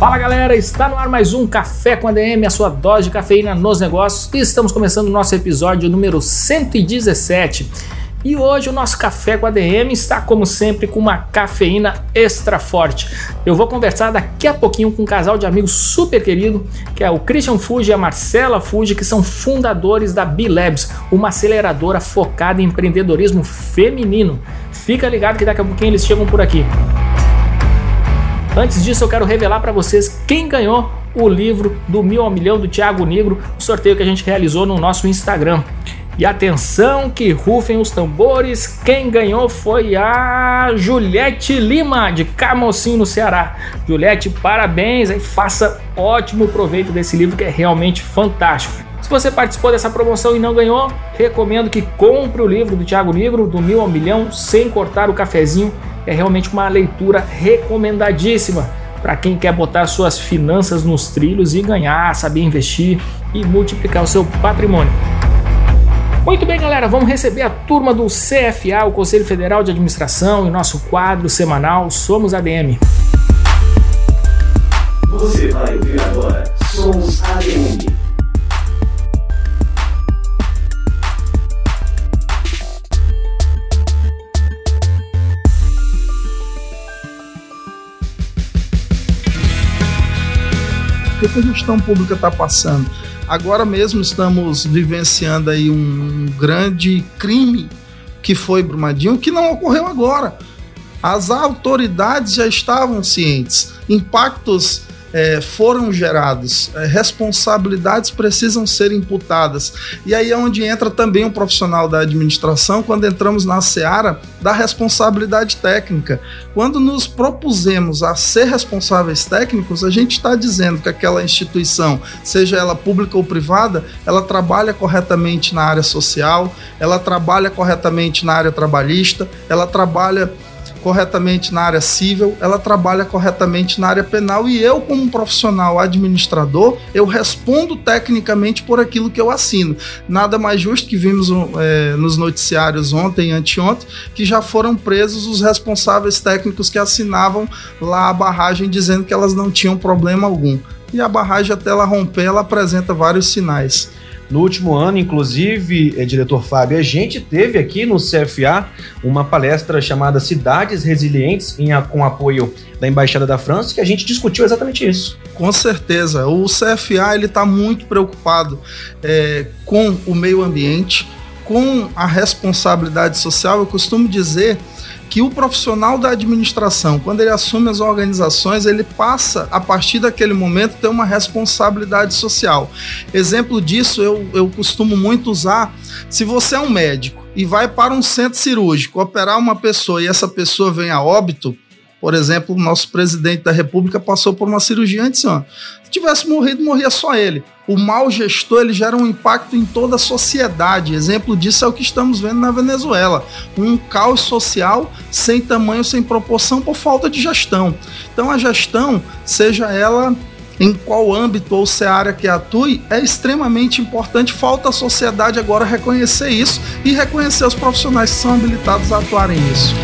Fala galera, está no ar mais um Café com ADM, a sua dose de cafeína nos negócios, e estamos começando o nosso episódio número 117. E hoje o nosso café com a DM está, como sempre, com uma cafeína extra forte. Eu vou conversar daqui a pouquinho com um casal de amigos super querido, que é o Christian Fuji e a Marcela Fuji, que são fundadores da B-Labs, uma aceleradora focada em empreendedorismo feminino. Fica ligado que daqui a pouquinho eles chegam por aqui. Antes disso, eu quero revelar para vocês quem ganhou o livro do Mil ao Milhão do Thiago Negro, o sorteio que a gente realizou no nosso Instagram. E atenção que rufem os tambores, quem ganhou foi a Juliette Lima, de Camocim, no Ceará. Juliette, parabéns e faça ótimo proveito desse livro que é realmente fantástico. Se você participou dessa promoção e não ganhou, recomendo que compre o livro do Tiago Negro, do Mil ao Milhão, sem cortar o cafezinho. É realmente uma leitura recomendadíssima para quem quer botar suas finanças nos trilhos e ganhar, saber investir e multiplicar o seu patrimônio. Muito bem, galera, vamos receber a turma do CFA, o Conselho Federal de Administração, em nosso quadro semanal Somos ADM. Você vai ouvir agora Somos ADM. Que a gestão pública está passando? Agora mesmo estamos vivenciando aí um grande crime que foi Brumadinho, que não ocorreu agora. As autoridades já estavam cientes. Impactos é, foram gerados, é, responsabilidades precisam ser imputadas. E aí é onde entra também o profissional da administração, quando entramos na seara da responsabilidade técnica. Quando nos propusemos a ser responsáveis técnicos, a gente está dizendo que aquela instituição, seja ela pública ou privada, ela trabalha corretamente na área social, ela trabalha corretamente na área trabalhista, ela trabalha corretamente na área civil, ela trabalha corretamente na área penal e eu, como profissional administrador, eu respondo tecnicamente por aquilo que eu assino. Nada mais justo que vimos é, nos noticiários ontem e anteontem que já foram presos os responsáveis técnicos que assinavam lá a barragem dizendo que elas não tinham problema algum. E a barragem, até ela romper, ela apresenta vários sinais. No último ano, inclusive, é, diretor Fábio, a gente teve aqui no CFA uma palestra chamada Cidades Resilientes, em, com apoio da Embaixada da França, que a gente discutiu exatamente isso. Com certeza. O CFA está muito preocupado é, com o meio ambiente, com a responsabilidade social. Eu costumo dizer que o profissional da administração, quando ele assume as organizações, ele passa, a partir daquele momento, ter uma responsabilidade social. Exemplo disso, eu, eu costumo muito usar. Se você é um médico e vai para um centro cirúrgico operar uma pessoa e essa pessoa vem a óbito, por exemplo, o nosso presidente da República passou por uma cirurgia antes. Se tivesse morrido, morria só ele. O mau gestor ele gera um impacto em toda a sociedade. Exemplo disso é o que estamos vendo na Venezuela. Um caos social sem tamanho, sem proporção por falta de gestão. Então a gestão, seja ela em qual âmbito ou seara que atue, é extremamente importante. Falta a sociedade agora reconhecer isso e reconhecer os profissionais que são habilitados a atuarem nisso.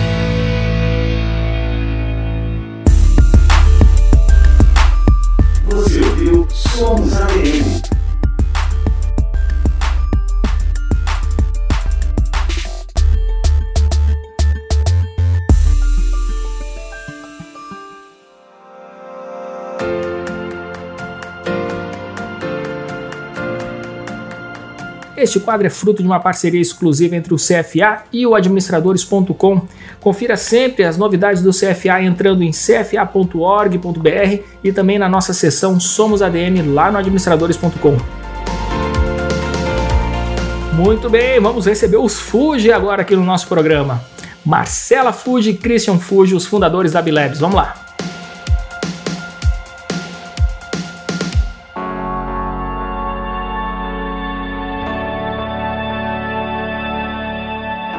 Somos ADM. Este quadro é fruto de uma parceria exclusiva entre o CFA e o administradores.com. Confira sempre as novidades do CFA entrando em cfa.org.br e também na nossa seção Somos ADM lá no administradores.com. Muito bem, vamos receber os Fuji agora aqui no nosso programa. Marcela Fuji e Christian Fuji, os fundadores da Bilabs. Vamos lá.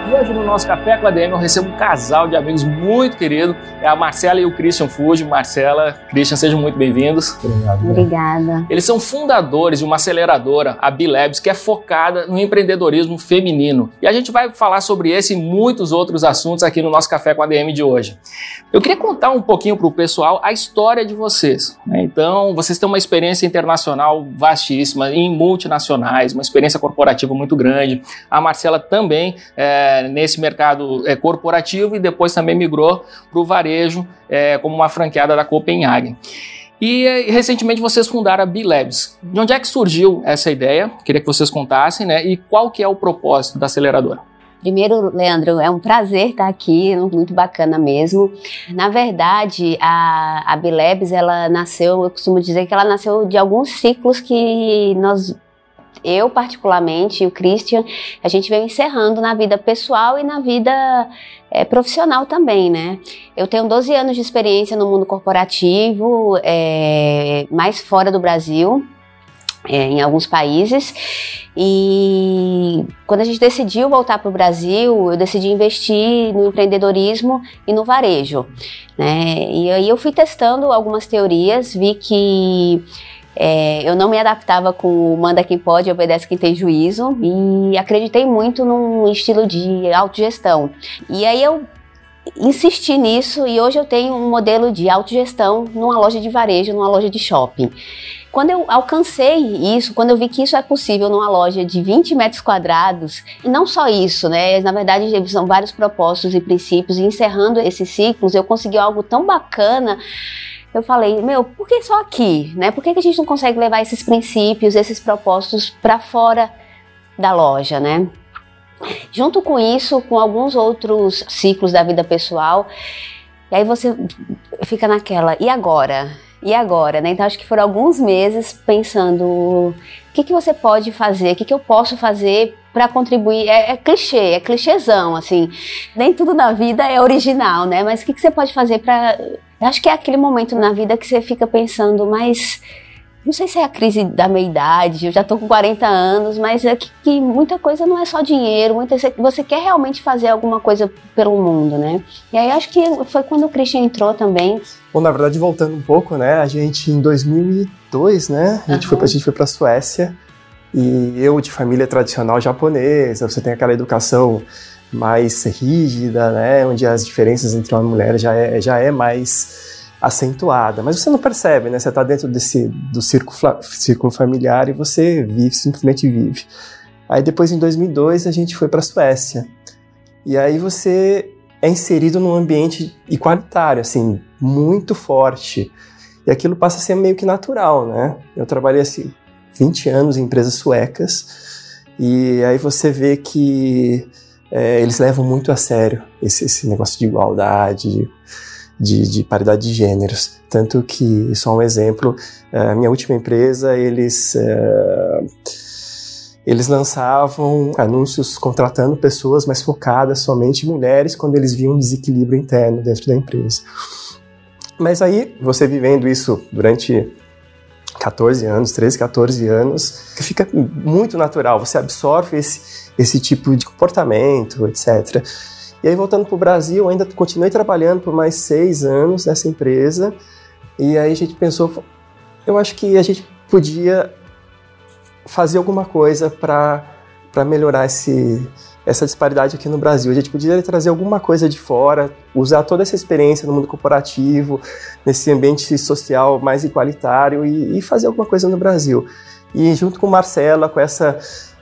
E hoje no nosso Café com a DM eu recebo um casal de amigos muito querido, é a Marcela e o Christian Fuji. Marcela, Christian, sejam muito bem-vindos. Obrigado. Obrigada. Eles são fundadores de uma aceleradora, a B-Labs, que é focada no empreendedorismo feminino. E a gente vai falar sobre esse e muitos outros assuntos aqui no nosso Café com a DM de hoje. Eu queria contar um pouquinho para o pessoal a história de vocês. Né? Então, vocês têm uma experiência internacional vastíssima, em multinacionais, uma experiência corporativa muito grande. A Marcela também é, nesse mercado é, corporativo e depois também migrou para o varejo é, como uma franqueada da Copenhagen. E é, recentemente vocês fundaram a B-Labs. De onde é que surgiu essa ideia? Queria que vocês contassem, né? E qual que é o propósito da aceleradora? Primeiro, Leandro, é um prazer estar aqui, muito bacana mesmo. Na verdade, a, a B-Labs, ela nasceu, eu costumo dizer que ela nasceu de alguns ciclos que nós eu particularmente e o Christian, a gente veio encerrando na vida pessoal e na vida é, profissional também, né? Eu tenho 12 anos de experiência no mundo corporativo, é, mais fora do Brasil, é, em alguns países. E quando a gente decidiu voltar para o Brasil, eu decidi investir no empreendedorismo e no varejo. Né? E aí eu fui testando algumas teorias, vi que é, eu não me adaptava com o manda quem pode, obedece quem tem juízo e acreditei muito num estilo de autogestão. E aí eu insisti nisso e hoje eu tenho um modelo de autogestão numa loja de varejo, numa loja de shopping. Quando eu alcancei isso, quando eu vi que isso é possível numa loja de 20 metros quadrados, e não só isso, né? Na verdade, são vários propósitos e princípios, e encerrando esses ciclos, eu consegui algo tão bacana eu falei, meu, por que só aqui, né? Por que, que a gente não consegue levar esses princípios, esses propósitos para fora da loja, né? Junto com isso, com alguns outros ciclos da vida pessoal, e aí você fica naquela, e agora? E agora, né? Então acho que foram alguns meses pensando o que, que você pode fazer, o que, que eu posso fazer para contribuir. É, é, clichê, é clichêzão, assim. Nem tudo na vida é original, né? Mas o que, que você pode fazer para Acho que é aquele momento na vida que você fica pensando, mas não sei se é a crise da meia-idade, eu já tô com 40 anos, mas é que, que, muita coisa não é só dinheiro, muita, você quer realmente fazer alguma coisa pelo mundo, né? E aí acho que foi quando o Christian entrou também. Bom, na verdade, voltando um pouco, né, a gente em 2002, né, a gente, uhum. foi, a gente foi pra Suécia, e eu de família tradicional japonesa, você tem aquela educação mais rígida, né, onde as diferenças entre homem e mulher já é, já é mais acentuada, mas você não percebe, né? Você está dentro desse do círculo, círculo familiar e você vive, simplesmente vive. Aí depois em 2002 a gente foi para a Suécia e aí você é inserido num ambiente igualitário, assim, muito forte. E aquilo passa a ser meio que natural, né? Eu trabalhei assim 20 anos em empresas suecas e aí você vê que é, eles levam muito a sério esse, esse negócio de igualdade, de, de, paridade de gêneros. Tanto que, só um exemplo, é, a minha última empresa, eles, é, eles lançavam anúncios contratando pessoas, mas focadas somente em mulheres, quando eles viam um desequilíbrio interno dentro da empresa. Mas aí, você vivendo isso durante 14 anos, 13, 14 anos, fica muito natural, você absorve esse esse tipo de comportamento, etc. E aí, voltando para o Brasil, ainda continuei trabalhando por mais seis anos nessa empresa. E aí a gente pensou, eu acho que a gente podia fazer alguma coisa para melhorar esse, essa disparidade aqui no Brasil. A gente podia trazer alguma coisa de fora, usar toda essa experiência no mundo corporativo, nesse ambiente social mais igualitário e, e fazer alguma coisa no Brasil. E junto com Marcela, com essa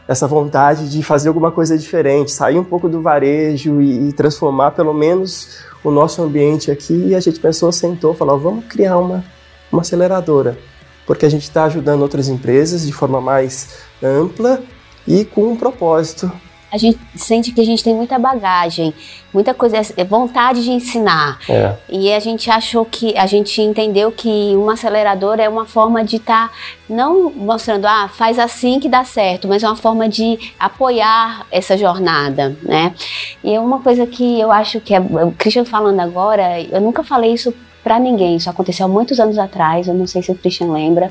essa vontade de fazer alguma coisa diferente, sair um pouco do varejo e, e transformar pelo menos o nosso ambiente aqui. E a gente pensou, sentou, falou, vamos criar uma, uma aceleradora, porque a gente está ajudando outras empresas de forma mais ampla e com um propósito a gente sente que a gente tem muita bagagem, muita coisa, é vontade de ensinar. É. E a gente achou que, a gente entendeu que uma aceleradora é uma forma de estar, tá, não mostrando, ah, faz assim que dá certo, mas é uma forma de apoiar essa jornada, né? E é uma coisa que eu acho que, é, o Christian falando agora, eu nunca falei isso para ninguém, isso aconteceu há muitos anos atrás, eu não sei se o Christian lembra,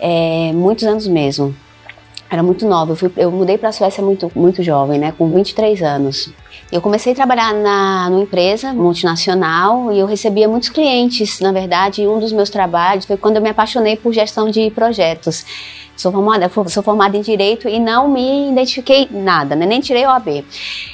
é, muitos anos mesmo era muito nova. Eu, fui, eu mudei para a Suécia muito, muito jovem, né, com 23 anos. Eu comecei a trabalhar na numa empresa multinacional e eu recebia muitos clientes. Na verdade, um dos meus trabalhos foi quando eu me apaixonei por gestão de projetos. Sou formada, sou formada em direito e não me identifiquei nada, né? nem tirei o AB.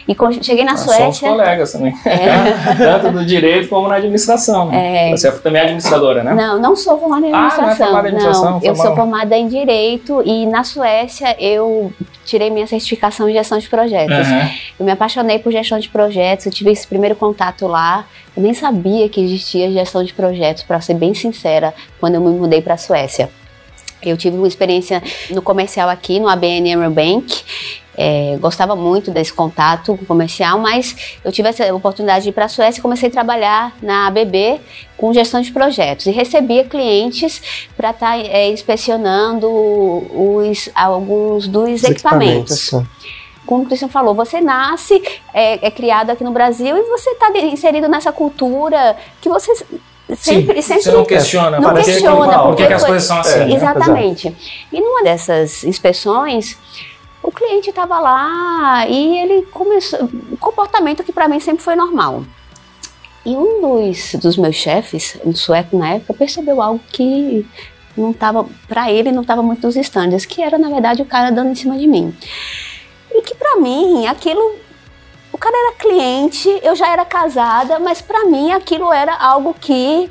E cheguei na ah, Suécia. Somos colegas também. É. Tanto do direito como na administração. Né? É. Você também é administradora, né? Não, não sou formada em administração. Ah, não, é formada em administração, não eu sou formada em direito e na Suécia eu tirei minha certificação em gestão de projetos. Uhum. Eu me apaixonei por gestão de projetos, eu tive esse primeiro contato lá. Eu nem sabia que existia gestão de projetos, para ser bem sincera, quando eu me mudei para a Suécia. Eu tive uma experiência no comercial aqui, no ABN AMRO Bank. É, gostava muito desse contato comercial, mas eu tive essa oportunidade de ir para a Suécia e comecei a trabalhar na ABB com gestão de projetos e recebia clientes para estar tá, é, inspecionando os, alguns dos os equipamentos. equipamentos como o Cristian falou, você nasce, é, é, criado aqui no Brasil e você está inserido nessa cultura que você sempre, Sim, sempre você não questiona, não questiona por que, as coisas são assim. É, exatamente. E numa dessas inspeções, o cliente estava lá e ele começou um comportamento que para mim sempre foi normal. E um dos, dos meus chefes, um sueco na época, percebeu algo que não estava para ele não estava muito nos estandes, que era na verdade o cara dando em cima de mim. Para mim aquilo o cara era cliente, eu já era casada, mas para mim aquilo era algo que.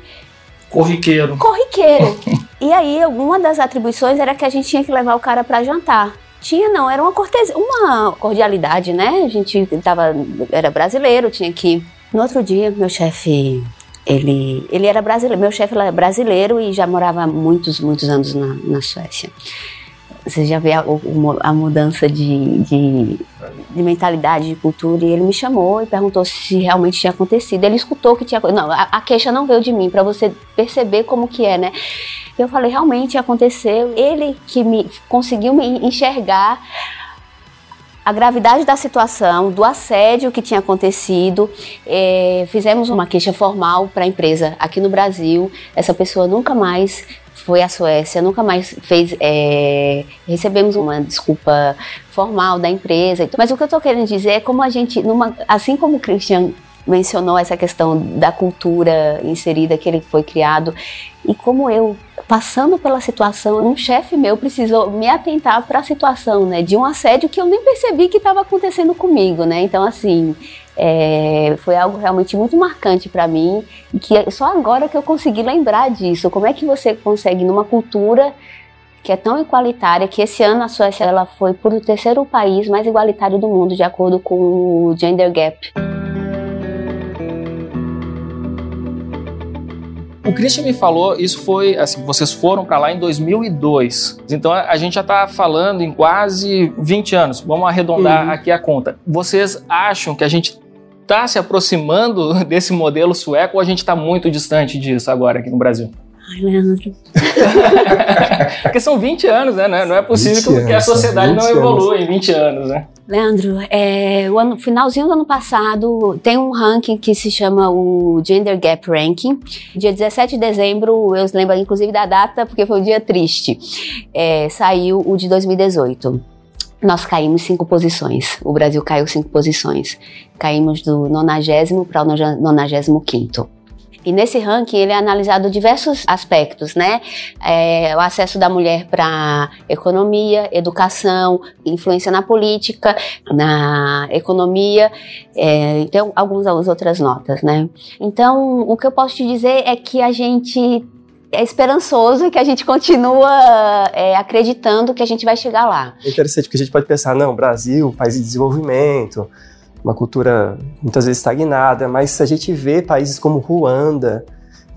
Corriqueiro. Corriqueiro. e aí, uma das atribuições era que a gente tinha que levar o cara para jantar. Tinha não, era uma cortesia, uma cordialidade, né? A gente tava, era brasileiro, tinha que. No outro dia, meu chefe ele, ele era brasileiro, meu chefe era brasileiro e já morava muitos, muitos anos na, na Suécia você já vê a, a mudança de, de, de, mentalidade, de cultura. E ele me chamou e perguntou se realmente tinha acontecido. Ele escutou que tinha. Não, a, a queixa não veio de mim, para você perceber como que é, né? Eu falei, realmente aconteceu. Ele que me conseguiu me enxergar a gravidade da situação, do assédio que tinha acontecido. É, fizemos uma queixa formal para a empresa aqui no Brasil. Essa pessoa nunca mais foi à Suécia, nunca mais fez. É, recebemos uma desculpa formal da empresa. Mas o que eu estou querendo dizer é como a gente, numa, assim como o Christian mencionou essa questão da cultura inserida que ele foi criado e como eu passando pela situação, um chefe meu precisou me atentar para a situação, né, de um assédio que eu nem percebi que estava acontecendo comigo, né? Então assim, é, foi algo realmente muito marcante para mim e que é só agora que eu consegui lembrar disso. Como é que você consegue numa cultura que é tão igualitária que esse ano a Suécia ela foi por o terceiro país mais igualitário do mundo de acordo com o Gender Gap. O Christian me falou, isso foi assim, vocês foram para lá em 2002. Então a gente já está falando em quase 20 anos. Vamos arredondar uhum. aqui a conta. Vocês acham que a gente está se aproximando desse modelo sueco ou a gente está muito distante disso agora aqui no Brasil? Ai, Leandro. Porque são 20 anos, né? Não é possível que a sociedade não evolua anos. em 20 anos, né? Leandro, é, o ano, finalzinho do ano passado tem um ranking que se chama o Gender Gap Ranking. Dia 17 de dezembro, eu lembro inclusive da data porque foi um dia triste. É, saiu o de 2018 nós caímos cinco posições. O Brasil caiu cinco posições. Caímos do 90 para o 95. E nesse ranking ele é analisado diversos aspectos, né? É, o acesso da mulher para economia, educação, influência na política, na economia, é, então algumas outras notas, né? Então o que eu posso te dizer é que a gente é esperançoso e que a gente continua é, acreditando que a gente vai chegar lá. É interessante porque a gente pode pensar, não, Brasil, país de desenvolvimento, uma cultura muitas vezes estagnada, mas se a gente vê países como Ruanda,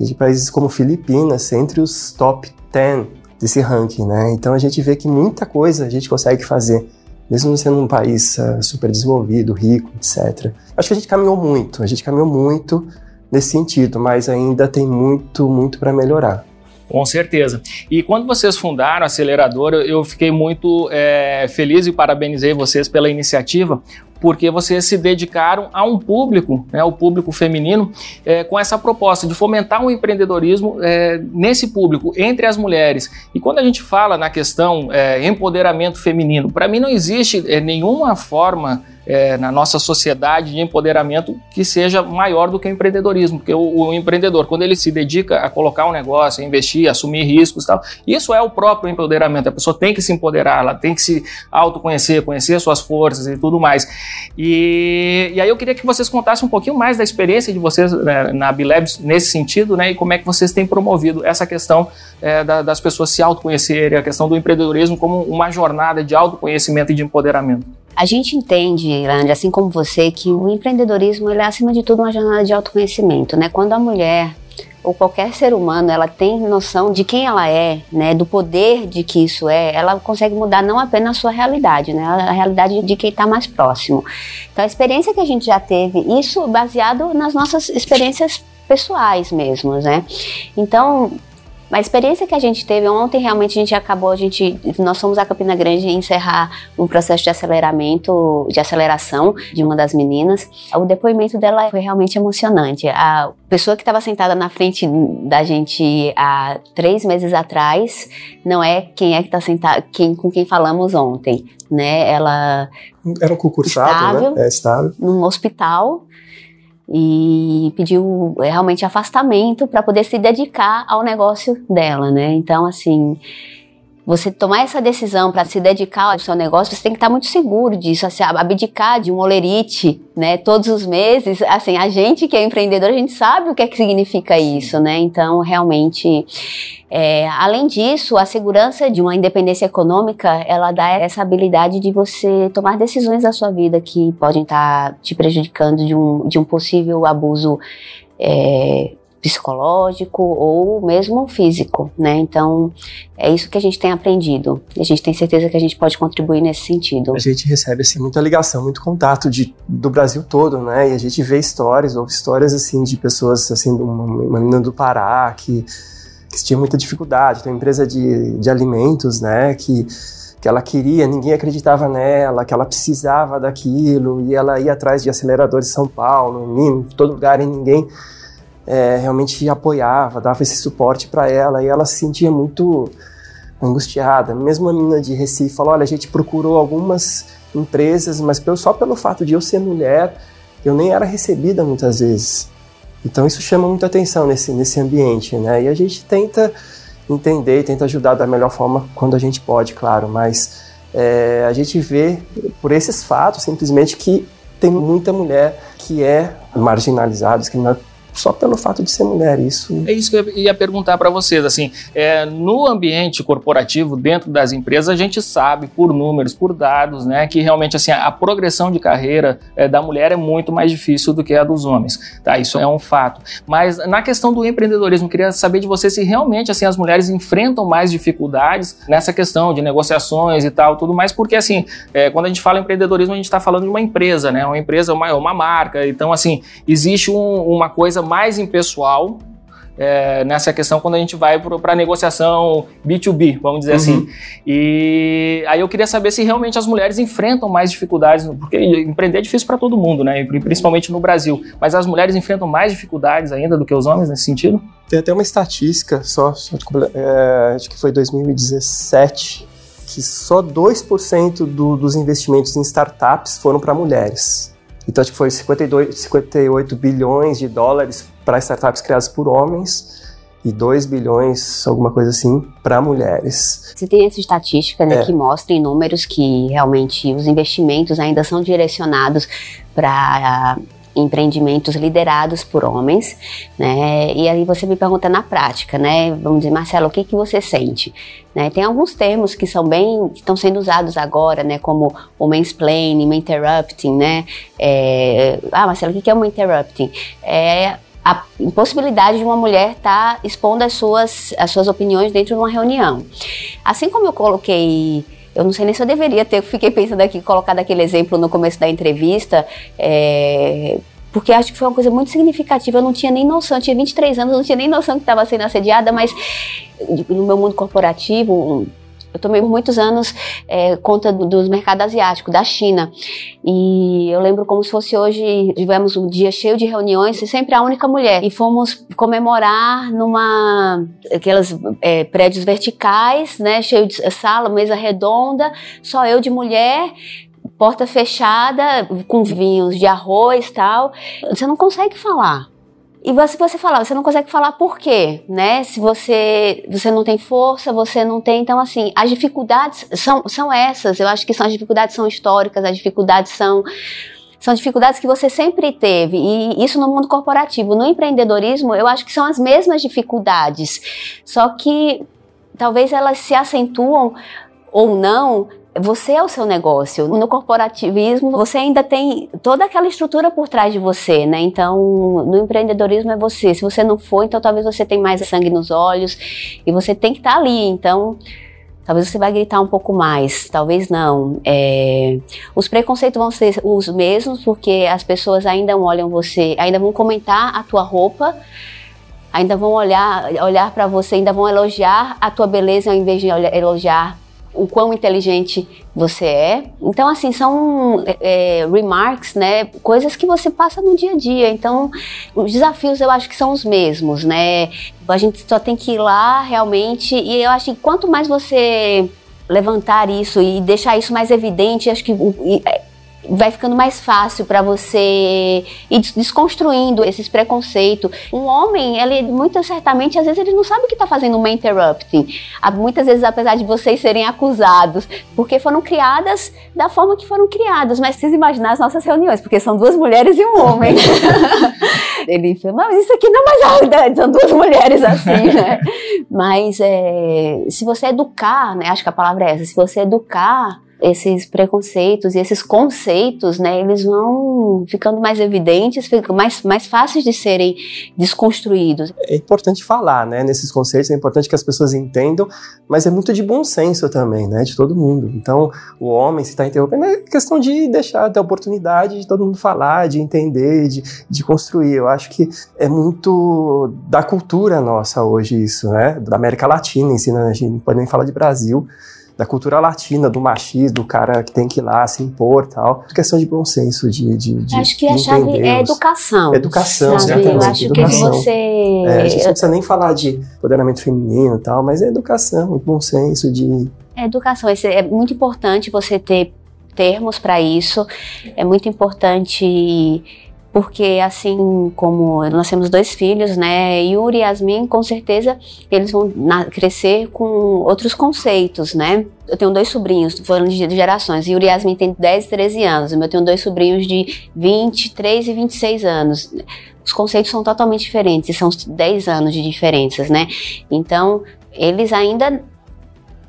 e países como Filipinas, entre os top 10 desse ranking, né? Então a gente vê que muita coisa a gente consegue fazer, mesmo sendo um país uh, super desenvolvido, rico, etc. Acho que a gente caminhou muito, a gente caminhou muito nesse sentido, mas ainda tem muito, muito para melhorar. Com certeza. E quando vocês fundaram a aceleradora, eu fiquei muito é, feliz e parabenizei vocês pela iniciativa, porque vocês se dedicaram a um público, né, o público feminino, é, com essa proposta de fomentar um empreendedorismo é, nesse público, entre as mulheres. E quando a gente fala na questão é, empoderamento feminino, para mim não existe é, nenhuma forma é, na nossa sociedade de empoderamento que seja maior do que o empreendedorismo, porque o, o, empreendedor, quando ele se dedica a colocar um negócio, a investir, a assumir riscos e tal, isso é o próprio empoderamento. A pessoa tem que se empoderar, ela tem que se autoconhecer, conhecer suas forças e tudo mais. E, e aí eu queria que vocês contassem um pouquinho mais da experiência de vocês né, na Bilabs nesse sentido, né, e como é que vocês têm promovido essa questão é, da, das pessoas se autoconhecerem, a questão do empreendedorismo como uma jornada de autoconhecimento e de empoderamento. A gente entende, Irande, assim como você, que o empreendedorismo é acima de tudo uma jornada de autoconhecimento, né? Quando a mulher ou qualquer ser humano ela tem noção de quem ela é, né, do poder de que isso é, ela consegue mudar não apenas a sua realidade, né, a realidade de quem está mais próximo. Então a experiência que a gente já teve, isso baseado nas nossas experiências pessoais mesmo, né? Então a experiência que a gente teve ontem, realmente a gente acabou, a gente, nós fomos a Campina Grande encerrar um processo de aceleramento, de aceleração de uma das meninas. O depoimento dela foi realmente emocionante. A pessoa que estava sentada na frente da gente há três meses atrás não é quem é que está sentada, quem, com quem falamos ontem, né? Ela era um concursado, né? estável, né? É estável. Num hospital e pediu é, realmente afastamento para poder se dedicar ao negócio dela, né? Então, assim, você tomar essa decisão para se dedicar ao seu negócio, você tem que estar muito seguro disso, assim, abdicar de um olerite, né, todos os meses, assim, a gente que é empreendedor, a gente sabe o que é que significa isso, né, então, realmente, é, além disso, a segurança de uma independência econômica, ela dá essa habilidade de você tomar decisões da sua vida que podem estar te prejudicando de um, de um possível abuso é, psicológico ou mesmo físico, né? Então, é isso que a gente tem aprendido. A gente tem certeza que a gente pode contribuir nesse sentido. A gente recebe assim muita ligação, muito contato de, do Brasil todo, né? E a gente vê histórias, ouve histórias assim de pessoas assim, uma, uma menina do Pará que, que tinha muita dificuldade, tem uma empresa de, de alimentos, né? Que que ela queria, ninguém acreditava nela, que ela precisava daquilo, e ela ia atrás de aceleradores em São Paulo, em todo lugar, e ninguém é, realmente apoiava, dava esse suporte para ela e ela se sentia muito angustiada. Mesmo a menina de Recife falou: olha, a gente procurou algumas empresas, mas só pelo fato de eu ser mulher, eu nem era recebida muitas vezes. Então isso chama muita atenção nesse, nesse ambiente, né? E a gente tenta entender, tenta ajudar da melhor forma quando a gente pode, claro, mas é, a gente vê por esses fatos simplesmente que tem muita mulher que é marginalizada, discriminada só pelo fato de ser mulher. Isso é isso que eu ia perguntar para vocês. Assim, é, no ambiente corporativo, dentro das empresas, a gente sabe por números, por dados, né, que realmente assim a progressão de carreira é, da mulher é muito mais difícil do que a dos homens. Tá? Isso é um fato. Mas na questão do empreendedorismo, queria saber de você se realmente assim as mulheres enfrentam mais dificuldades nessa questão de negociações e tal, tudo mais, porque assim, é, quando a gente fala em empreendedorismo, a gente está falando de uma empresa, né, uma empresa, uma, uma marca. Então assim existe um, uma coisa coisa mais impessoal é, nessa questão quando a gente vai para a negociação B2B, vamos dizer assim. uhum. assim. E aí eu queria saber se realmente as mulheres enfrentam mais dificuldades, porque empreender é difícil para todo mundo, né? Principalmente no Brasil. Mas as mulheres enfrentam mais dificuldades ainda do que os homens nesse sentido? Tem até uma estatística, só, só é, acho que foi 2017, que só 2% do, dos investimentos em startups foram para mulheres. Então, acho que foi 52, 58 bilhões de dólares para startups criadas por homens e 2 bilhões, alguma coisa assim, para mulheres. Você tem essa estatística né, é. que mostra em números que realmente os investimentos ainda são direcionados para empreendimentos liderados por homens, né? E aí você me pergunta na prática, né? Vamos dizer, Marcelo, o que que você sente? Né? Tem alguns termos que são bem, estão sendo usados agora, né? Como o mansplaining, interrupting, né? É, ah, Marcelo, o que é o interrupting? É a impossibilidade de uma mulher estar tá expondo as suas, as suas opiniões dentro de uma reunião. Assim como eu coloquei eu não sei nem se eu deveria ter, fiquei pensando aqui, colocado aquele exemplo no começo da entrevista, é, porque acho que foi uma coisa muito significativa. Eu não tinha nem noção, eu tinha 23 anos, não tinha nem noção que estava sendo assediada, mas no meu mundo corporativo, eu tomei muitos anos é, conta do, dos mercados asiáticos, da China. E eu lembro como se fosse hoje, tivemos um dia cheio de reuniões e sempre a única mulher. E fomos comemorar numa, aquelas é, prédios verticais, né, cheio de sala, mesa redonda, só eu de mulher, porta fechada, com vinhos de arroz tal, você não consegue falar. E se você falar, você não consegue falar por quê, né? Se você, você não tem força, você não tem. Então, assim, as dificuldades são, são essas. Eu acho que são, as dificuldades são históricas, as dificuldades são. São dificuldades que você sempre teve, e isso no mundo corporativo. No empreendedorismo, eu acho que são as mesmas dificuldades, só que talvez elas se acentuam ou não você é o seu negócio. No corporativismo, você ainda tem toda aquela estrutura por trás de você, né? Então, no empreendedorismo é você. Se você não for, então talvez você tenha mais sangue nos olhos e você tem que estar tá ali. Então, talvez você vai gritar um pouco mais, talvez não. É... Os preconceitos vão ser os mesmos, porque as pessoas ainda olham você, ainda vão comentar a tua roupa ainda vão olhar, olhar para você, ainda vão elogiar a tua beleza ao invés de elogiar o quão inteligente você é. Então, assim, são é, remarks, né? Coisas que você passa no dia a dia. Então, os desafios eu acho que são os mesmos, né? A gente só tem que ir lá realmente. E eu acho que quanto mais você levantar isso e deixar isso mais evidente, acho que vai ficando mais fácil para você ir desconstruindo esses preconceitos. Um homem, ele muito certamente, às vezes ele não sabe o que está fazendo uma interrupting. Muitas vezes, apesar de vocês serem acusados, porque foram criadas da forma que foram criadas. Mas precisa imaginar as nossas reuniões, porque são duas mulheres e um homem. ele fala, mas isso aqui não é mais são duas mulheres assim, né? Mas é, se você educar, né? Acho que a palavra é essa, se você educar esses preconceitos e esses conceitos, né, eles vão ficando mais evidentes, ficam mais, mais fáceis de serem desconstruídos. É importante falar, né, nesses conceitos, é importante que as pessoas entendam, mas é muito de bom senso também, né, de todo mundo. Então, o homem, se está interrompendo, é questão de deixar, ter a oportunidade de todo mundo falar, de entender, de, de construir. Eu acho que é muito da cultura nossa hoje isso, né, da América Latina em si, né, a gente não pode nem falar de Brasil, da cultura latina, do machismo, do cara que tem que ir lá se impor tal. É questão de bom senso, de. de, de acho que a chave é educação. Educação, sabe? Eu acho educação. que você. É, a gente não precisa nem falar de empoderamento feminino e tal, mas é educação, bom senso, de. É educação. É muito importante você ter termos para isso. É muito importante porque assim como nós temos dois filhos, né, Yuri e Yasmin, com certeza eles vão crescer com outros conceitos, né. Eu tenho dois sobrinhos, falando de gerações, Yuri e Yasmin tem 10 e 13 anos, eu tenho dois sobrinhos de 23 e 26 anos. Os conceitos são totalmente diferentes, são 10 anos de diferenças, né. Então, eles ainda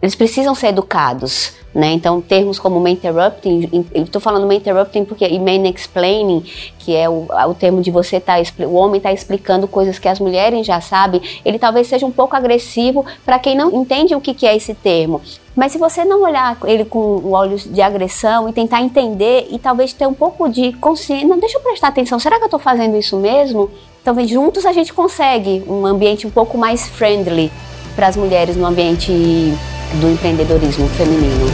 eles precisam ser educados, né? Então, termos como interrupting, estou falando interrupting porque e main explaining, que é o, o termo de você tá o homem está explicando coisas que as mulheres já sabem, ele talvez seja um pouco agressivo para quem não entende o que, que é esse termo. Mas se você não olhar ele com olhos de agressão e tentar entender e talvez ter um pouco de consciência, não, deixa eu prestar atenção, será que eu estou fazendo isso mesmo? Talvez juntos a gente consegue um ambiente um pouco mais friendly para as mulheres no ambiente do empreendedorismo feminino.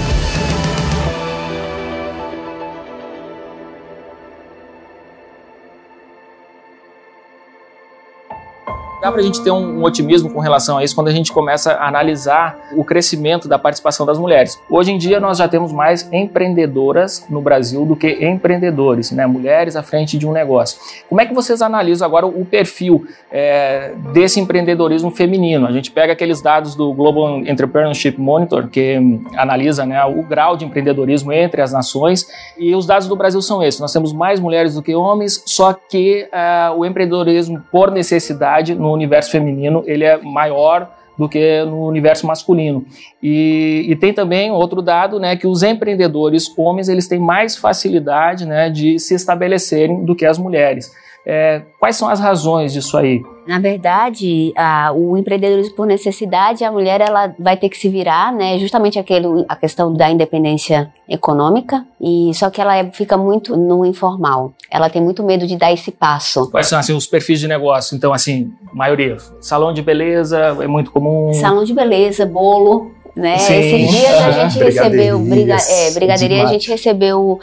Dá para a gente ter um, um, otimismo com relação a isso quando a gente começa a analisar o crescimento da participação das mulheres. Hoje em dia nós já temos mais empreendedoras no Brasil do que empreendedores, né? mulheres à frente de um negócio. Como é que vocês analisam agora o perfil é, desse empreendedorismo feminino? A gente pega aqueles dados do Global Entrepreneurship Monitor, que analisa né, o grau de empreendedorismo entre as nações, e os dados do Brasil são esses. Nós temos mais mulheres do que homens, só que uh, o empreendedorismo por necessidade no universo feminino ele é maior do que no universo masculino. E, e, tem também outro dado, né, que os empreendedores homens eles têm mais facilidade, né, de se estabelecerem do que as mulheres. É, quais são as razões disso aí? Na verdade, a, o empreendedorismo por necessidade, a mulher ela vai ter que se virar, né? Justamente aquele, a questão da independência econômica. E só que ela é, fica muito no informal. Ela tem muito medo de dar esse passo. Quais são assim, os perfis de negócio? Então, assim, maioria, salão de beleza é muito comum. Salão de beleza, bolo, né? Sim. Esses dias a gente recebeu briga, é, brigadeiria, a gente recebeu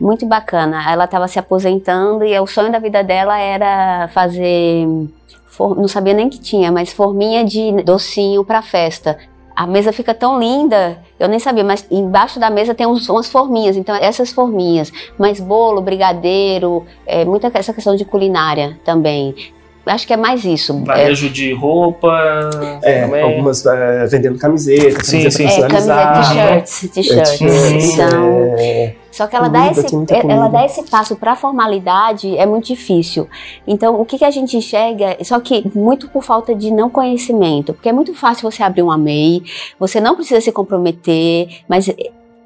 muito bacana. Ela estava se aposentando e o sonho da vida dela era fazer, não sabia nem que tinha, mas forminha de docinho para festa. a mesa fica tão linda, eu nem sabia, mas embaixo da mesa tem uns, umas forminhas, então essas forminhas, mas bolo, brigadeiro, é, muita essa questão de culinária também. Acho que é mais isso. Varejo é, de roupa. É, também. algumas é, vendendo camisetas, sim, camiseta sim, é, camiseta, t-shirts, t-shirts. Então, É, só que ela Comida, dá esse, muita ela dá esse passo para a formalidade é muito difícil. Então, o que, que a gente enxerga, só que muito por falta de não conhecimento, porque é muito fácil você abrir uma MEI, você não precisa se comprometer, mas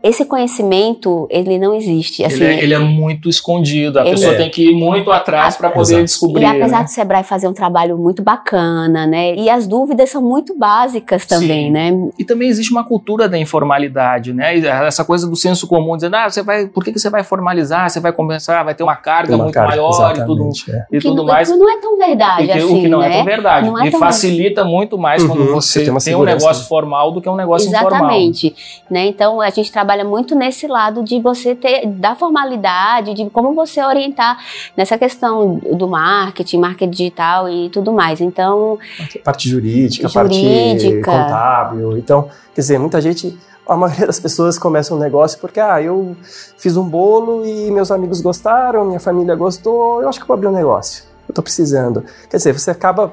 esse conhecimento, ele não existe. Assim, ele, é, ele é muito escondido. A Ele pessoa é. tem que ir muito atrás para poder Exato. descobrir. E apesar né? do Sebrae fazer um trabalho muito bacana, né? E as dúvidas são muito básicas também, Sim. né? E também existe uma cultura da informalidade, né? Essa coisa do senso comum, dizendo, ah, você vai, por que, que você vai formalizar? Você vai começar, vai ter uma carga uma muito carga, maior e tudo, exatamente, é. e Que tudo não, mais. que não é tão verdade E que- assim, o que não né? é tão verdade. Não é e tão facilita muito mais Uhum, quando você você tem tem um negócio formal do que um negócio informal. Exatamente, né? Então a gente trabalha muito nesse lado de você ter da formalidade, de como você orientar nessa questão do marketing, marketing digital e tudo mais. Então, parte jurídica, Jurídica. parte contábil. Então, quer dizer, muita gente, a maioria das pessoas começa um negócio porque, ah, eu fiz um bolo e meus amigos gostaram, minha família gostou, eu acho que eu vou abrir um negócio. Eu tô precisando. Quer dizer, você acaba.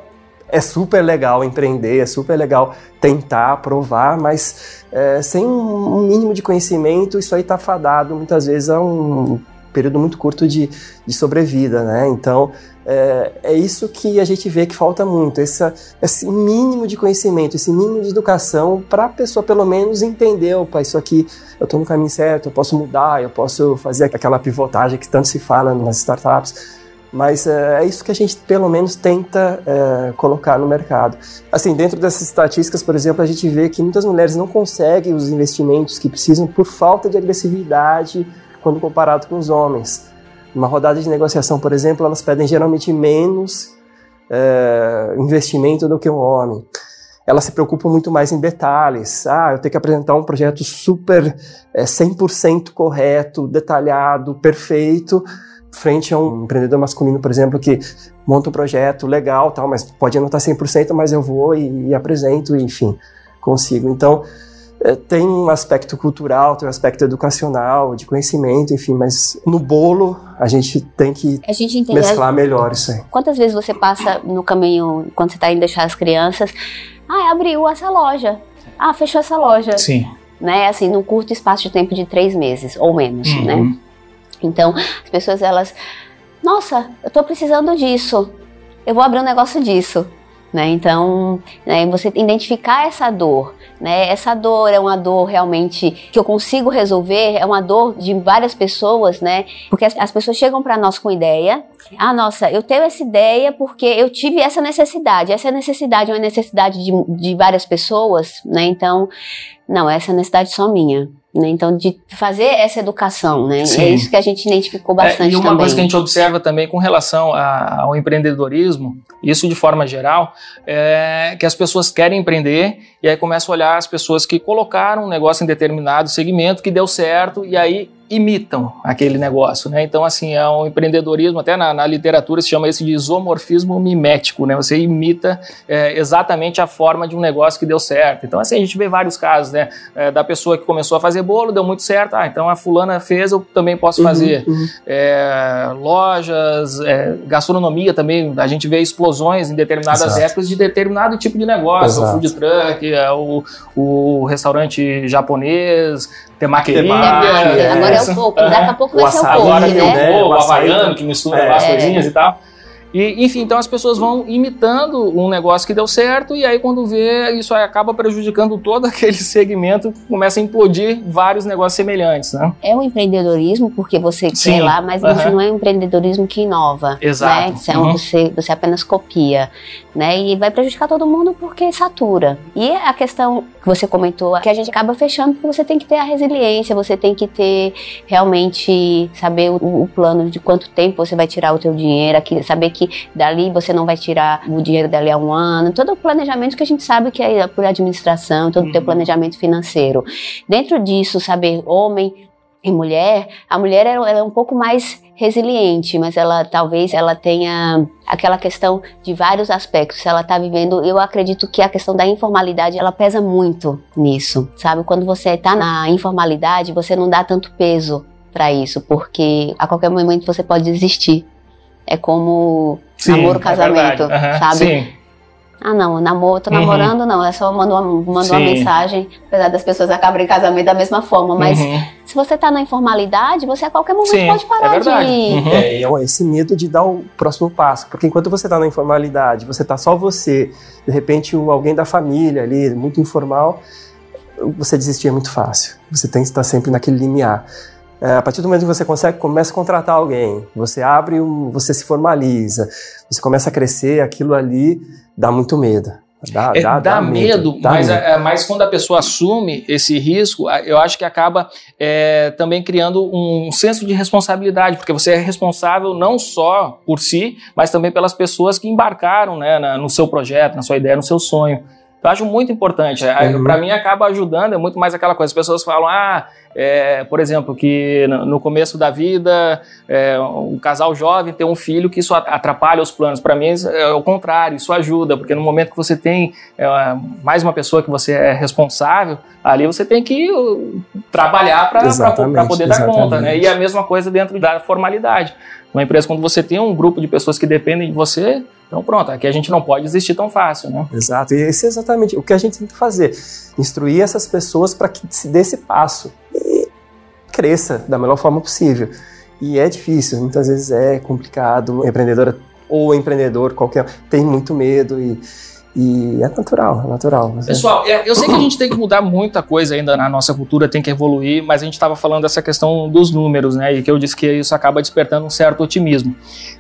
É super legal empreender, é super legal tentar, provar, mas é, sem um mínimo de conhecimento, isso aí tá fadado muitas vezes a um período muito curto de, de sobrevida, né? Então, é, é isso que a gente vê que falta muito, essa, esse mínimo de conhecimento, esse mínimo de educação para a pessoa pelo menos entender, opa, isso aqui eu estou no caminho certo, eu posso mudar, eu posso fazer aquela pivotagem que tanto se fala nas startups. Mas é, é isso que a gente pelo menos tenta é, colocar no mercado. Assim, dentro dessas estatísticas, por exemplo, a gente vê que muitas mulheres não conseguem os investimentos que precisam por falta de agressividade quando comparado com os homens. Numa rodada de negociação, por exemplo, elas pedem geralmente menos é, investimento do que um homem. Elas se preocupam muito mais em detalhes. Ah, eu tenho que apresentar um projeto super é, 100% correto, detalhado, perfeito, frente a um empreendedor masculino, por exemplo, que monta um projeto legal, tal, mas pode não estar 100%, mas eu vou e, e apresento, e, enfim, consigo. Então, é, tem um aspecto cultural, tem um aspecto educacional, de conhecimento, enfim, mas no bolo a gente tem que a gente entende. mesclar melhor isso aí. Quantas vezes você passa no caminho, quando você está indo deixar as crianças, ah, abriu essa loja. Ah, fechou essa loja. Sim. Né? Assim, num curto espaço de tempo de três meses ou menos, Uhum. né? Então, as pessoas, elas, nossa, eu tô precisando disso. Eu vou abrir um negócio disso. Né? Então, né, você identificar essa dor, né? Essa dor é uma dor realmente que eu consigo resolver, é uma dor de várias pessoas, né? Porque as, as pessoas chegam para nós com ideia. Ah, nossa, eu tenho essa ideia porque eu tive essa necessidade. Essa necessidade é uma necessidade de, de várias pessoas, né? Então, não, essa é necessidade só minha. Né? Então, de fazer essa educação, né? Sim. É isso que a gente identificou bastante É, e uma também. coisa que a gente observa também com relação a- ao empreendedorismo, isso de forma geral, é que as pessoas querem empreender e aí começam a olhar as pessoas que colocaram um negócio em determinado segmento que deu certo e aí imitam aquele negócio, né? Então, assim, é um empreendedorismo, até na, na literatura se chama isso de isomorfismo mimético, né? Você imita é, exatamente a forma de um negócio que deu certo. Então, assim, a gente vê vários casos, né? É, da pessoa que começou a fazer bolo, deu muito certo, ah, então a fulana fez, eu também posso fazer Uhum, uhum. é, lojas, é, gastronomia também, a gente vê explosões em determinadas Exato. épocas de determinado tipo de negócio, Exato. o food truck, é, o, o restaurante japonês. Temaki, É, agora é o pouco, daqui a pouco O vai ser o açaí, pouco, Agora né? tem o né? bolo, O o açaí havaiano que mistura É. várias coisinhas e tal. E, enfim, então as pessoas vão imitando um negócio que deu certo e aí quando vê, isso aí acaba prejudicando todo aquele segmento, começa a implodir vários negócios semelhantes, né? É um empreendedorismo porque você Sim. quer lá, mas Aham. não é um empreendedorismo que inova. Exato. Né? Isso é um- Uhum. você, você apenas copia. Né? E vai prejudicar todo mundo porque satura. E a questão que você comentou, que a gente acaba fechando porque você tem que ter a resiliência, você tem que ter realmente saber o, o plano de quanto tempo você vai tirar o teu dinheiro, saber que dali você não vai tirar o dinheiro dali a um ano, todo o planejamento que a gente sabe que é por administração, todo o teu Uhum. planejamento financeiro. Dentro disso, saber homem em mulher, a mulher ela é um pouco mais resiliente, mas ela talvez ela tenha aquela questão de vários aspectos. Ela está vivendo, eu acredito que a questão da informalidade ela pesa muito nisso, sabe? Quando você está na informalidade, você não dá tanto peso para isso, porque a qualquer momento você pode desistir. É como Sim, namoro, é casamento, verdade. Aham, sabe? Sim. Ah, não, namoro, tô Uhum. namorando, não. É só mando uma, mando uma mensagem, apesar das pessoas acabarem casamento da mesma forma. Mas Uhum. se você tá na informalidade, você a qualquer momento Sim, pode parar é verdade. de. Uhum. É, é esse medo de dar o próximo passo. Porque enquanto você está na informalidade, você está só você, de repente alguém da família ali, muito informal, você desistir é muito fácil. Você tem que estar sempre naquele limiar. É, a partir do momento que você consegue, começa a contratar alguém, você abre, um, você se formaliza, você começa a crescer, aquilo ali dá muito medo. Dá, É, dá, medo, dá mas, medo. é, mas quando a pessoa assume esse risco, eu acho que acaba é, também criando um senso de responsabilidade, porque você é responsável não só por si, mas também pelas pessoas que embarcaram né, na- no seu projeto, na sua ideia, no seu sonho. Eu acho muito importante. Uhum. Para mim, acaba ajudando, é muito mais aquela coisa. As pessoas falam, ah, é, por exemplo, que no começo da vida, é, um casal jovem ter um filho que isso at- atrapalha os planos. Para mim, é o contrário, isso ajuda, porque no momento que você tem é, mais uma pessoa que você é responsável, ali você tem que uh, trabalhar para poder dar conta. Né? E a mesma coisa dentro da formalidade. Uma empresa, quando você tem um grupo de pessoas que dependem de você, então pronto, aqui a gente não pode desistir tão fácil. Né? Exato, e esse é exatamente o que a gente tem que fazer. Instruir essas pessoas para que se dê esse passo e cresça da melhor forma possível. E é difícil, muitas vezes é complicado. Empreendedora ou empreendedor qualquer tem muito medo e, e é natural, é natural. Pessoal, é, eu sei que a gente tem que mudar muita coisa ainda na nossa cultura, tem que evoluir, mas a gente estava falando dessa questão dos números, né? E que eu disse que isso acaba despertando um certo otimismo.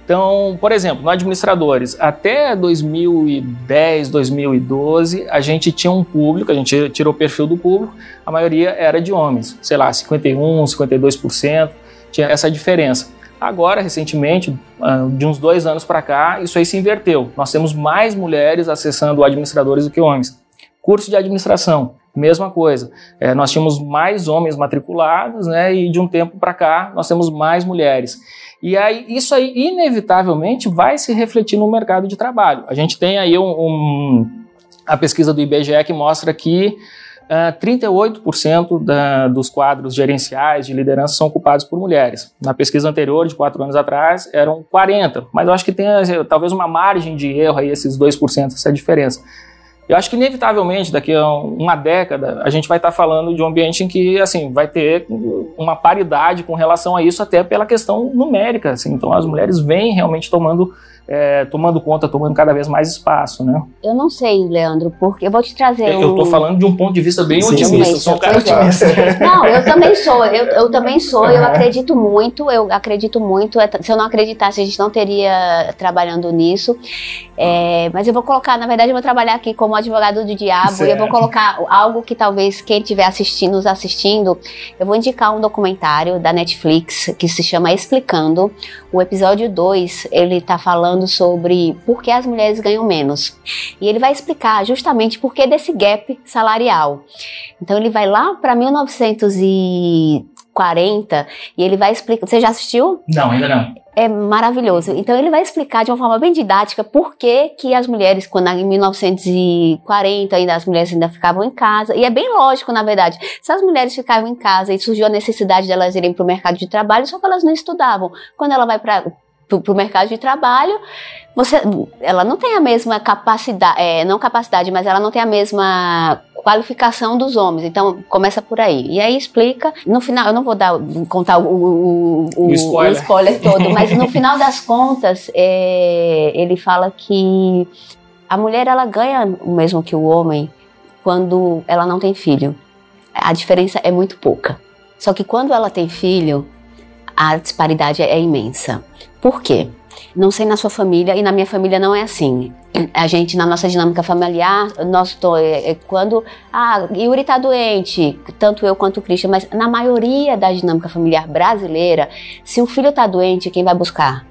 Então, por exemplo, no administradores, até 2010, 2012, a gente tinha um público, a gente tirou o perfil do público, a maioria era de homens, sei lá, 51, 52%, tinha essa diferença. Agora, recentemente, ah, de uns dois anos para cá, isso aí se inverteu. Nós temos mais mulheres acessando administradores do que homens. Curso de administração, mesma coisa. É, nós tínhamos mais homens matriculados, né? E de um tempo para cá, nós temos mais mulheres. E aí, isso aí, inevitavelmente, vai se refletir no mercado de trabalho. A gente tem aí um, um, a pesquisa do IBGE que mostra que Uh, 38% da, dos quadros gerenciais de liderança são ocupados por mulheres. Na pesquisa anterior, de quatro anos atrás, eram 40%, mas eu acho que tem talvez uma margem de erro aí, esses 2%, essa diferença. Eu acho que inevitavelmente daqui a uma década a gente vai estar falando de um ambiente em que assim vai ter uma paridade com relação a isso até pela questão numérica. Assim. Então as mulheres vêm realmente tomando é, tomando conta, tomando cada vez mais espaço, né? Eu não sei, Leandro, porque eu vou te trazer. Eu, um... eu tô falando de um ponto de vista bem Sim, otimista. Eu sou um cara otimista. Não, eu também sou. Eu, eu também sou. Eu acredito muito. Eu acredito muito. É, Se eu não acreditasse, a gente não teria trabalhando nisso. É, mas eu vou colocar, na verdade, eu vou trabalhar aqui como advogado do diabo. Certo. E eu vou colocar algo que talvez quem estiver assistindo, nos assistindo, eu vou indicar um documentário da Netflix que se chama Explicando. O episódio 2, ele tá falando sobre por que as mulheres ganham menos. E ele vai explicar justamente por que desse gap salarial. Então ele vai lá para 1940 e ele vai explicar. Você já assistiu? Não, ainda não. É maravilhoso. Então ele vai explicar de uma forma bem didática por que, que as mulheres, quando em 1940 ainda as mulheres ainda ficavam em casa, e é bem lógico, na verdade. Se as mulheres ficavam em casa e surgiu a necessidade de elas irem para o mercado de trabalho, só que elas não estudavam. Quando ela vai para o mercado de trabalho, você, ela não tem a mesma capacidade, é, não capacidade, mas ela não tem a mesma qualificação dos homens. Então começa por aí. E aí explica. No final, eu não vou dar contar o, o, o, O spoiler. spoiler todo, mas no final das contas, é, ele fala que a mulher ela ganha o mesmo que o homem quando ela não tem filho. A diferença é muito pouca. Só que quando ela tem filho, a disparidade é imensa. Por quê? Não sei na sua família e na minha família não é assim. A gente, na nossa dinâmica familiar, nós tô, é, é quando. Ah, Yuri tá doente, tanto eu quanto o Christian, mas na maioria da dinâmica familiar brasileira, se o filho tá doente, quem vai buscar?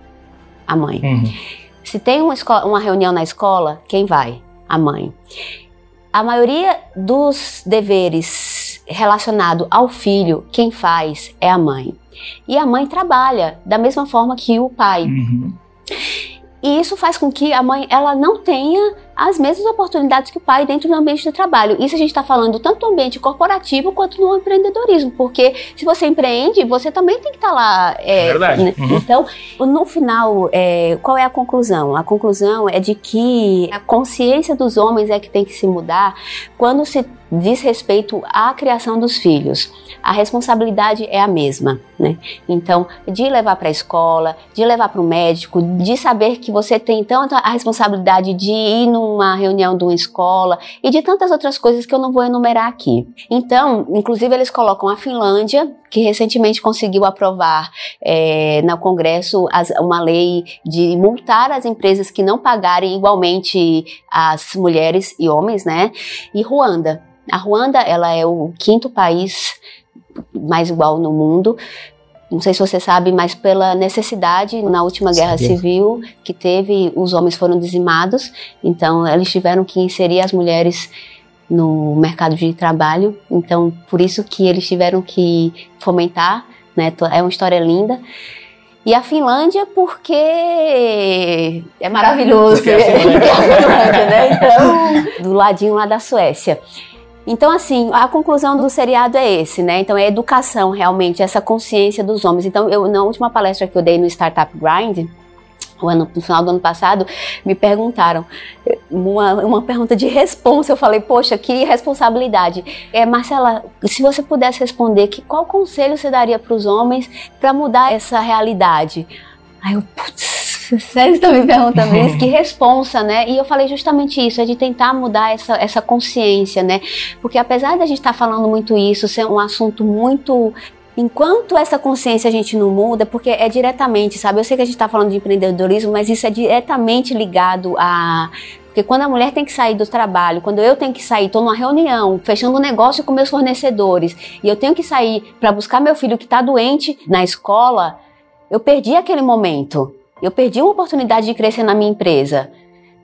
A mãe. Uhum. Se tem uma, escola, uma reunião na escola, quem vai? A mãe. A maioria dos deveres relacionado ao filho, quem faz é a mãe. E a mãe trabalha da mesma forma que o pai. Uhum. E isso faz com que a mãe ela não tenha as mesmas oportunidades que o pai dentro do ambiente do trabalho. Isso a gente está falando tanto no ambiente corporativo quanto no empreendedorismo, porque se você empreende, você também tem que estar tá lá. É, Verdade. né? Uhum. Então, no final, é, qual é a conclusão? A conclusão é de que a consciência dos homens é que tem que se mudar quando se diz respeito à criação dos filhos. A responsabilidade é a mesma, né? Então, de levar para a escola, de levar para o médico, de saber que você tem tanto a responsabilidade de ir numa reunião de uma escola e de tantas outras coisas que eu não vou enumerar aqui. Então, inclusive eles colocam a Finlândia, que recentemente conseguiu aprovar é, no Congresso as, uma lei de multar as empresas que não pagarem igualmente as mulheres e homens, né? E Ruanda. A Ruanda, ela é o quinto país mais igual no mundo. Não sei se você sabe, mas pela necessidade na última guerra civil que teve, os homens foram dizimados. Então, eles tiveram que inserir as mulheres no mercado de trabalho. Então, por isso que eles tiveram que fomentar, né? É uma história linda. E a Finlândia, porque é maravilhoso. Porque é. Porque é a Finlândia, né? Então, do ladinho lá da Suécia. Então, assim, a conclusão do seriado é esse, né? Então, é educação, realmente, essa consciência dos homens. Então, eu, na última palestra que eu dei no Startup Grind, ano, no final do ano passado, me perguntaram uma, uma pergunta de responsa. Eu falei, poxa, que responsabilidade. É, Marcela, se você pudesse responder, que, qual conselho você daria para os homens para mudar essa realidade? Aí eu, putz, sério, você tá me perguntando isso? Que responsa, né? E eu falei justamente isso, é de tentar mudar essa, essa consciência, né? Porque apesar da gente estar falando muito isso, ser um assunto muito Enquanto essa consciência a gente não muda, porque é diretamente, sabe? Eu sei que a gente está falando de empreendedorismo, mas isso é diretamente ligado a. Porque quando a mulher tem que sair do trabalho, quando eu tenho que sair, estou numa reunião, fechando um negócio com meus fornecedores, e eu tenho que sair para buscar meu filho que está doente na escola, eu perdi aquele momento. Eu perdi uma oportunidade de crescer na minha empresa.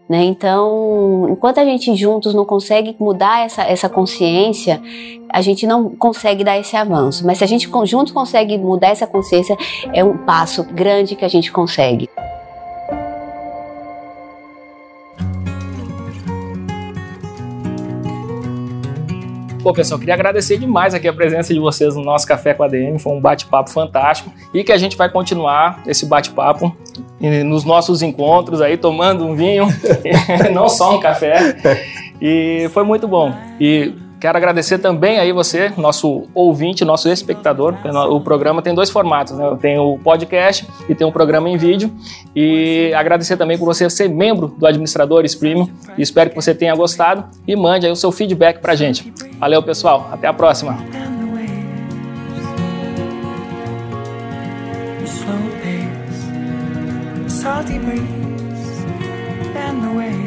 Né? Então, enquanto a gente juntos não consegue mudar essa, essa consciência, a gente não consegue dar esse avanço. Mas se a gente juntos consegue mudar essa consciência, é um passo grande que a gente consegue. Pô, pessoal, queria agradecer demais aqui a presença de vocês no nosso Café com a DM. Foi um bate-papo fantástico e que a gente vai continuar esse bate-papo nos nossos encontros aí, tomando um vinho, não só um café. E foi muito bom. E quero agradecer também aí você, nosso ouvinte, nosso espectador. O programa tem dois formatos, né? Tem o podcast e tem um programa em vídeo. E agradecer também por você ser membro do Administradores Premium. Espero que você tenha gostado e mande aí o seu feedback pra gente. Valeu, pessoal. Até a próxima. salty breeze, and the waves.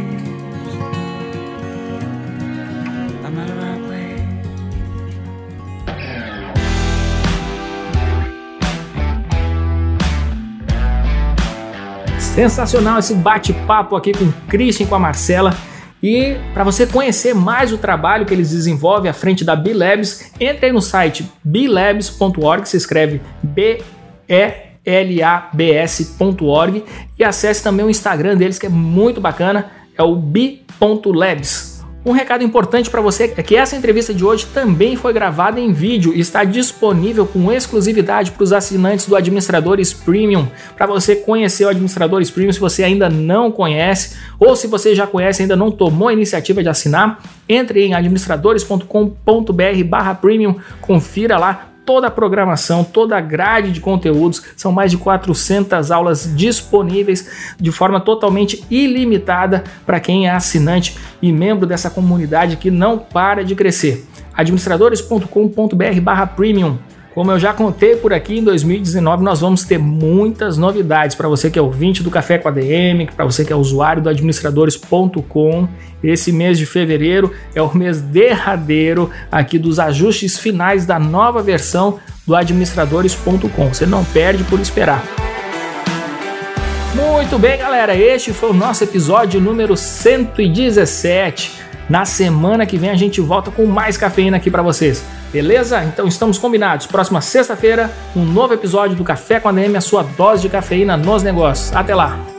Sensacional esse bate-papo aqui com o Christian e com a Marcela. E para você conhecer mais o trabalho que eles desenvolvem à frente da B-Labs, entre aí no site blabs.org, se escreve B E L A B S.org e acesse também o Instagram deles que é muito bacana, é o b.labs. Um recado importante para você é que essa entrevista de hoje também foi gravada em vídeo e está disponível com exclusividade para os assinantes do Administradores Premium. Para você conhecer o Administradores Premium, se você ainda não conhece ou se você já conhece e ainda não tomou a iniciativa de assinar, entre em administradores.com.br/premium, confira lá toda a programação, toda a grade de conteúdos. São mais de 400 aulas disponíveis de forma totalmente ilimitada para quem é assinante e membro dessa comunidade que não para de crescer. administradores.com.br/premium. Como eu já contei por aqui, em 2019 nós vamos ter muitas novidades para você que é ouvinte do Café com a DM, para você que é usuário do administradores.com. Esse mês de fevereiro é o mês derradeiro aqui dos ajustes finais da nova versão do administradores.com. Você não perde por esperar. Muito bem, galera, este foi o nosso episódio número 117. Na semana que vem a gente volta com mais cafeína aqui para vocês. Beleza? Então estamos combinados. Próxima sexta-feira, um novo episódio do Café com a DM, a sua dose de cafeína nos negócios. Até lá!